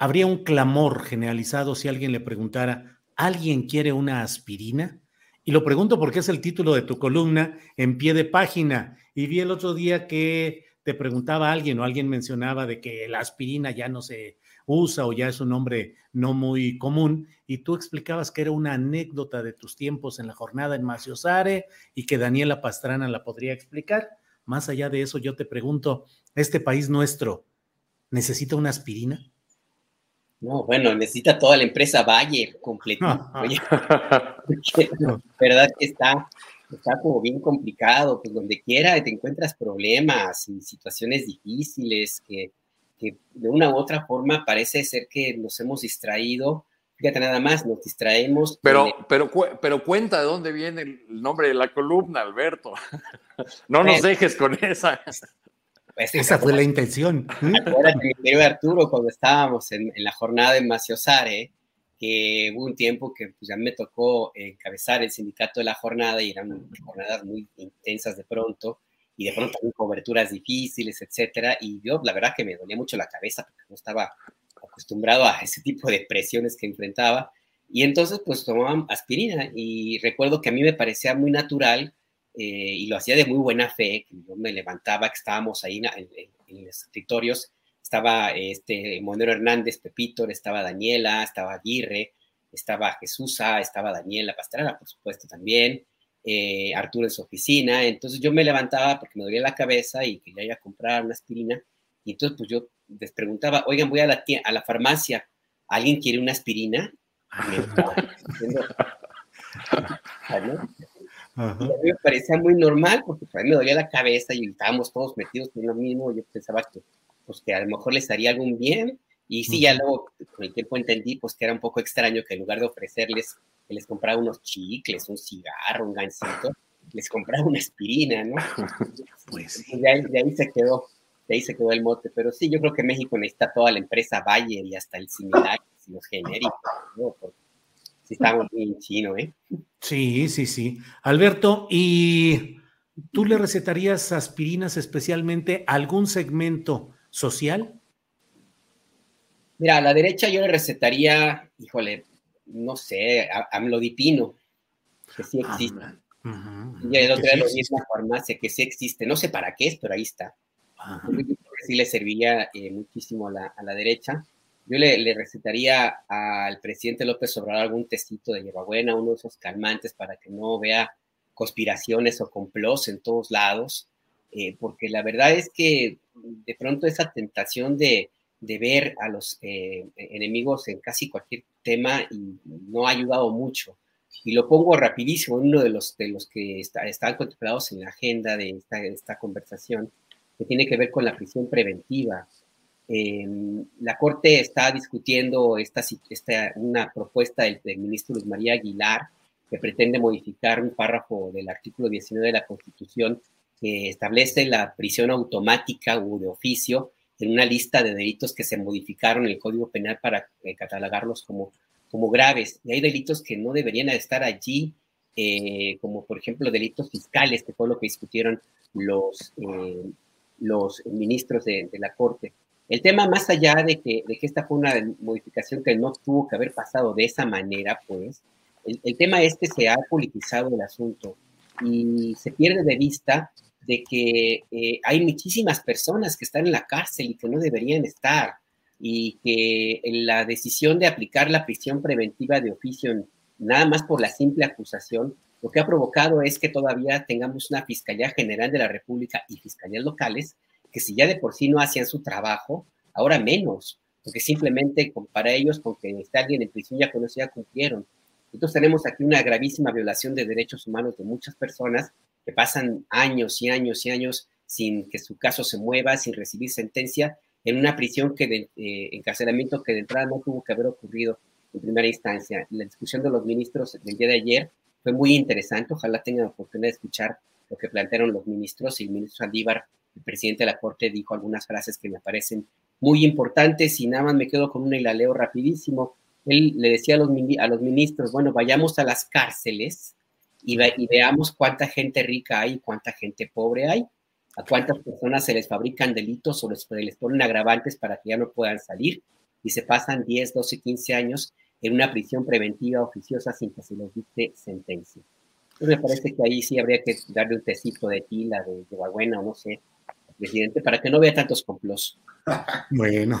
habría un clamor generalizado si alguien le preguntara, ¿alguien quiere una aspirina? Y lo pregunto porque es el título de tu columna en pie de página. Y vi el otro día que te preguntaba alguien o alguien mencionaba de que la aspirina ya no se usa o ya es un nombre no muy común. Y tú explicabas que era una anécdota de tus tiempos en la jornada en Maciosare y que Daniela Pastrana la podría explicar. Más allá de eso, yo te pregunto, ¿este país nuestro necesita una aspirina? No, bueno, necesita toda la empresa Bayer completita. verdad que está, está como bien complicado, pues donde quiera te encuentras problemas y situaciones difíciles que, que de una u otra forma parece ser que nos hemos distraído. Fíjate nada más, nos distraemos. Pero, pero, pero cuenta de dónde viene el nombre de la columna, Alberto. No nos dejes con esa. Pues, Esa fue la intención. Acuérdate, mi Arturo, cuando estábamos en, en, la jornada en Maciosare, que hubo un tiempo que pues, ya me tocó encabezar el sindicato de la jornada y eran jornadas muy intensas de pronto, y de pronto también coberturas difíciles, etcétera, y yo la verdad que me dolía mucho la cabeza porque no estaba acostumbrado a ese tipo de presiones que enfrentaba, y entonces pues tomaban aspirina, y recuerdo que a mí me parecía muy natural eh, y lo hacía de muy buena fe, yo me levantaba, que estábamos ahí en, en, en los escritorios, estaba este Monero Hernández, Pepito, estaba Daniela, estaba Aguirre, estaba Jesusa, estaba Daniela Pastrana, por supuesto, también, eh, Arturo en su oficina, entonces yo me levantaba porque me dolía la cabeza y quería ir a comprar una aspirina, y entonces pues yo les preguntaba, oigan, voy a la, a la farmacia, ¿alguien quiere una aspirina? Ajá. Y a mí me parecía muy normal porque a mí me dolía la cabeza y estábamos todos metidos en lo mismo. Yo pensaba que, pues, que a lo mejor les haría algún bien. Y sí, ya luego con el tiempo entendí pues, que era un poco extraño que en lugar de ofrecerles que les comprara unos chicles, un cigarro, un gancito, les compraba una aspirina, ¿no? Pues de ahí, de ahí se quedó, de ahí se quedó el mote. Pero sí, yo creo que México necesita toda la empresa Bayer y hasta el similar y los genéricos, ¿no? Porque estamos muy chino, ¿eh? Sí, sí, sí. Alberto, ¿y tú le recetarías aspirinas especialmente a algún segmento social? Mira, a la derecha yo le recetaría, híjole, no sé, amlodipino, que sí existe. Uh -huh. Y el otro día lo vi en una farmacia, que sí existe. No sé para qué es, pero ahí está. Uh -huh. Sí le serviría eh, muchísimo a la, a la derecha yo le, le, recetaría al presidente López Obrador algún testito de hierbabuena, uno de esos calmantes para que no vea conspiraciones o complots en todos lados, eh, porque la verdad es que de pronto esa tentación de, ver a los eh, enemigos en casi cualquier tema no ha ayudado mucho. Y lo pongo rapidísimo, uno de los, que está, están contemplados en la agenda de esta, de esta conversación, que tiene que ver con la prisión preventiva. La Corte está discutiendo esta, esta, una propuesta del, del, ministro Luis María Aguilar que pretende modificar un párrafo del artículo 19 de la Constitución que establece la prisión automática o de oficio en una lista de delitos que se modificaron en el Código Penal para eh, catalogarlos como, como graves. Y hay delitos que no deberían estar allí, eh, como por ejemplo delitos fiscales, que fue lo que discutieron los, eh, los ministros de, la Corte. El tema, más allá de que, de que esta fue una modificación que no tuvo que haber pasado de esa manera, pues, el, el tema es que se ha politizado el asunto y se pierde de vista de que eh, hay muchísimas personas que están en la cárcel y que no deberían estar y que la decisión de aplicar la prisión preventiva de oficio nada más por la simple acusación, lo que ha provocado es que todavía tengamos una Fiscalía General de la República y fiscalías locales que si ya de por sí no hacían su trabajo, ahora menos, porque simplemente para ellos, con que esté alguien en prisión ya con eso ya cumplieron. Entonces tenemos aquí una gravísima violación de derechos humanos de muchas personas que pasan años y años y años sin que su caso se mueva, sin recibir sentencia, en una prisión que de eh, encarcelamiento que de entrada no tuvo que haber ocurrido en primera instancia. La discusión de los ministros del día de ayer fue muy interesante, ojalá tengan la oportunidad de escuchar lo que plantearon los ministros y el ministro Andívar, el presidente de la Corte, dijo algunas frases que me parecen muy importantes y nada más me quedo con una y la leo rapidísimo. Él le decía a los, a los ministros, bueno, vayamos a las cárceles y, veamos cuánta gente rica hay y cuánta gente pobre hay, a cuántas personas se les fabrican delitos o les, les ponen agravantes para que ya no puedan salir y se pasan 10, 12, 15 años en una prisión preventiva oficiosa sin que se les dicte sentencia. Entonces me parece que ahí sí habría que darle un tecito de tila, de, de o no sé, presidente, para que no vea tantos complos. Bueno,